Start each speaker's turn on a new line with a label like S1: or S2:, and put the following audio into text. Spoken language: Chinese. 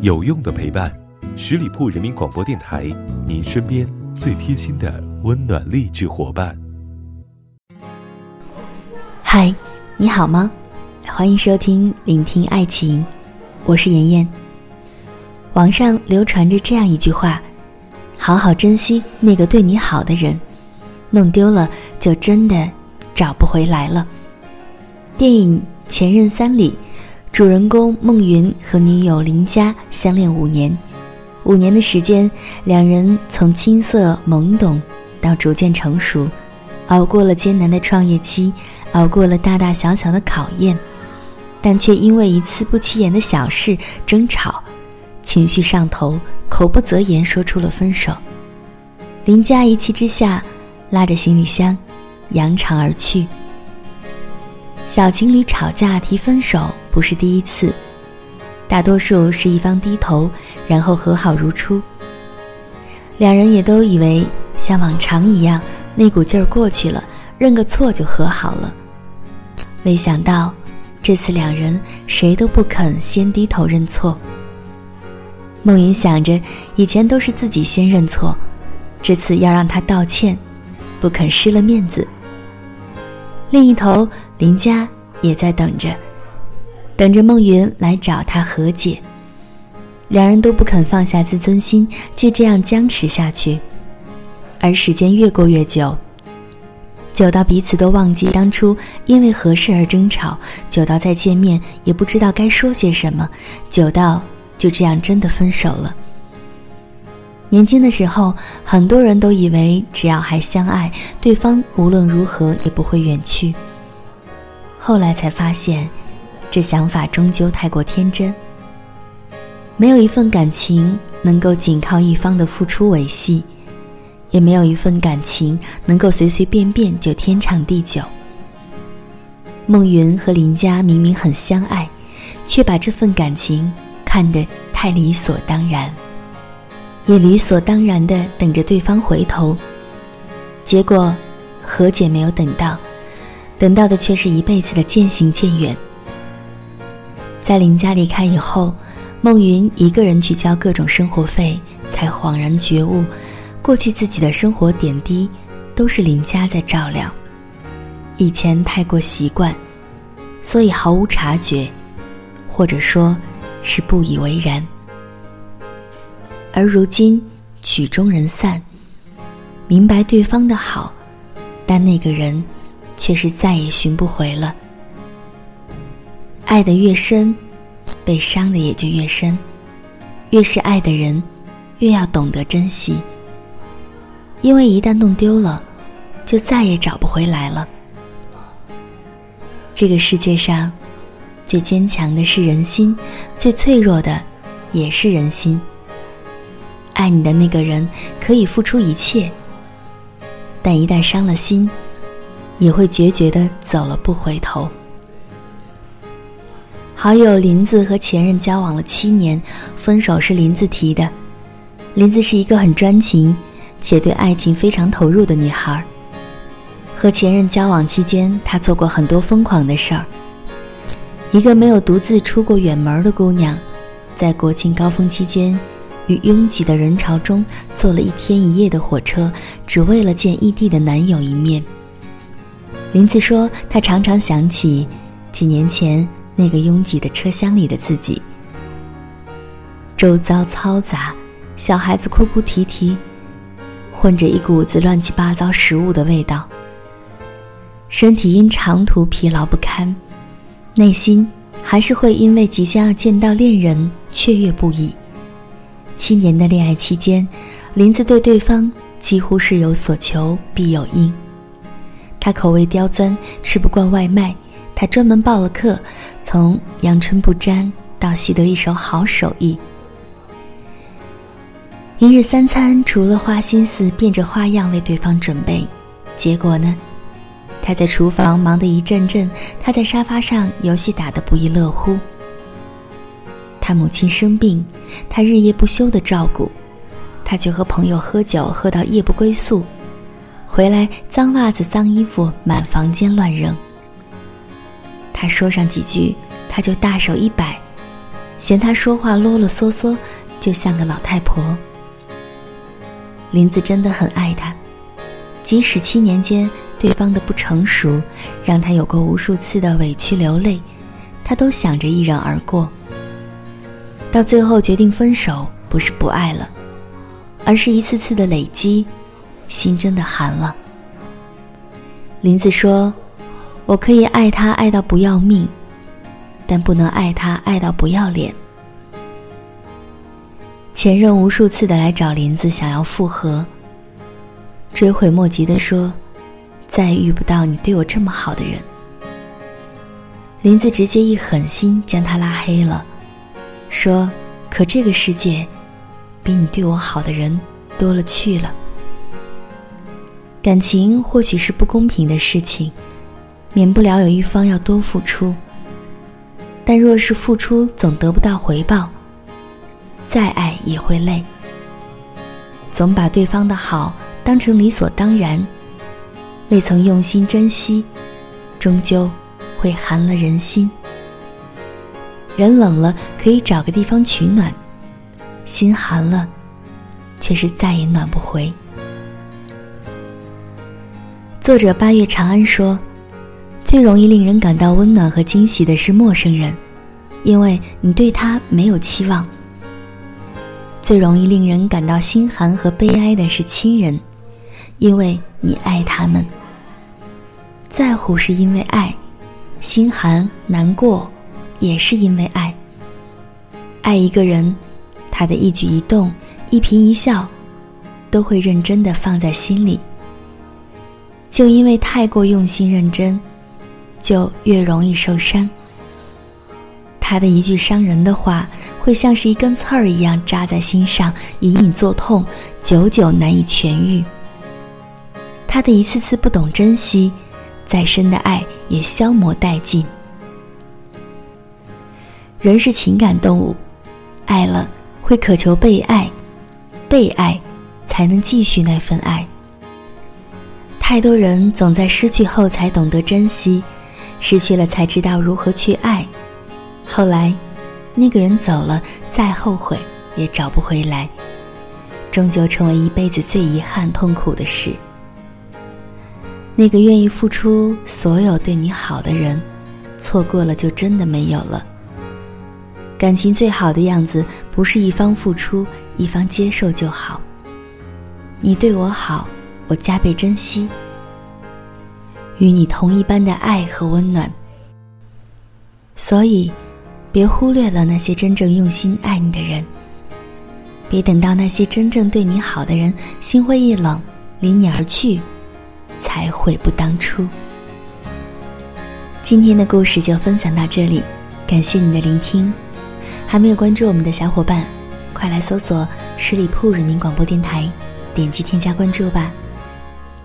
S1: 有用的陪伴，十里铺人民广播电台，您身边最贴心的温暖励志伙伴。
S2: 嗨，你好吗？欢迎收听《聆听爱情》，我是妍妍。网上流传着这样一句话：“好好珍惜那个对你好的人，弄丢了就真的找不回来了。”电影《前任三》里。主人公孟云和女友林佳相恋五年，五年的时间，两人从青涩懵懂到逐渐成熟，熬过了艰难的创业期，熬过了大大小小的考验，但却因为一次不起眼的小事争吵，情绪上头，口不择言说出了分手。林佳一气之下，拉着行李箱，扬长而去。小情侣吵架提分手不是第一次，大多数是一方低头，然后和好如初。两人也都以为像往常一样，那股劲儿过去了，认个错就和好了。没想到，这次两人谁都不肯先低头认错。梦云想着，以前都是自己先认错，这次要让他道歉，不肯失了面子。另一头，林佳也在等着，等着孟云来找他和解。两人都不肯放下自尊心，就这样僵持下去。而时间越过越久，久到彼此都忘记当初因为何事而争吵，久到再见面也不知道该说些什么，久到就这样真的分手了。年轻的时候，很多人都以为只要还相爱，对方无论如何也不会远去。后来才发现，这想法终究太过天真。没有一份感情能够仅靠一方的付出维系，也没有一份感情能够随随便便就天长地久。孟云和林佳明明很相爱，却把这份感情看得太理所当然。也理所当然的等着对方回头，结果和解没有等到，等到的却是一辈子的渐行渐远。在林家离开以后，孟云一个人去交各种生活费，才恍然觉悟，过去自己的生活点滴都是林家在照料。以前太过习惯，所以毫无察觉，或者说，是不以为然。而如今，曲终人散，明白对方的好，但那个人却是再也寻不回了。爱得越深，被伤的也就越深。越是爱的人，越要懂得珍惜，因为一旦弄丢了，就再也找不回来了。这个世界上，最坚强的是人心，最脆弱的也是人心。爱你的那个人可以付出一切，但一旦伤了心，也会决绝的走了不回头。好友林子和前任交往了七年，分手是林子提的。林子是一个很专情且对爱情非常投入的女孩。和前任交往期间，她做过很多疯狂的事儿。一个没有独自出过远门的姑娘，在国庆高峰期间。与拥挤的人潮中坐了一天一夜的火车，只为了见异地的男友一面。林子说：“他常常想起几年前那个拥挤的车厢里的自己，周遭嘈杂，小孩子哭哭啼啼，混着一股子乱七八糟食物的味道。身体因长途疲劳不堪，内心还是会因为即将要见到恋人雀跃不已。”七年的恋爱期间，林子对对方几乎是有所求必有应。他口味刁钻，吃不惯外卖，他专门报了课，从阳春不沾到习得一手好手艺。一日三餐，除了花心思变着花样为对方准备，结果呢？他在厨房忙得一阵阵，他在沙发上游戏打得不亦乐乎。他母亲生病，他日夜不休的照顾，他就和朋友喝酒，喝到夜不归宿，回来脏袜子、脏衣服满房间乱扔。他说上几句，他就大手一摆，嫌他说话啰啰嗦嗦，就像个老太婆。林子真的很爱他，即使七年间对方的不成熟让他有过无数次的委屈流泪，他都想着一忍而过。到最后决定分手，不是不爱了，而是一次次的累积，心真的寒了。林子说：“我可以爱他爱到不要命，但不能爱他爱到不要脸。”前任无数次的来找林子，想要复合。追悔莫及的说：“再也遇不到你对我这么好的人。”林子直接一狠心将他拉黑了，说：“可这个世界，比你对我好的人多了去了。感情或许是不公平的事情，免不了有一方要多付出。但若是付出总得不到回报。”再爱也会累，总把对方的好当成理所当然，未曾用心珍惜，终究会寒了人心。人冷了可以找个地方取暖，心寒了，却是再也暖不回。作者八月长安说：“最容易令人感到温暖和惊喜的是陌生人，因为你对他没有期望。”最容易令人感到心寒和悲哀的是亲人，因为你爱他们。在乎是因为爱，心寒难过也是因为爱。爱一个人，他的一举一动、一颦一笑，都会认真的放在心里。就因为太过用心认真，就越容易受伤。他的一句伤人的话。会像是一根刺儿一样扎在心上，隐隐作痛，久久难以痊愈。他的一次次不懂珍惜，再深的爱也消磨殆尽。人是情感动物，爱了会渴求被爱，被爱才能继续那份爱。太多人总在失去后才懂得珍惜，失去了才知道如何去爱，后来。那个人走了，再后悔也找不回来，终究成为一辈子最遗憾、痛苦的事。那个愿意付出所有对你好的人，错过了就真的没有了。感情最好的样子，不是一方付出，一方接受就好。你对我好，我加倍珍惜，与你同一般的爱和温暖。所以。别忽略了那些真正用心爱你的人，别等到那些真正对你好的人心灰意冷，离你而去，才悔不当初。今天的故事就分享到这里，感谢你的聆听。还没有关注我们的小伙伴，快来搜索十里铺人民广播电台，点击添加关注吧。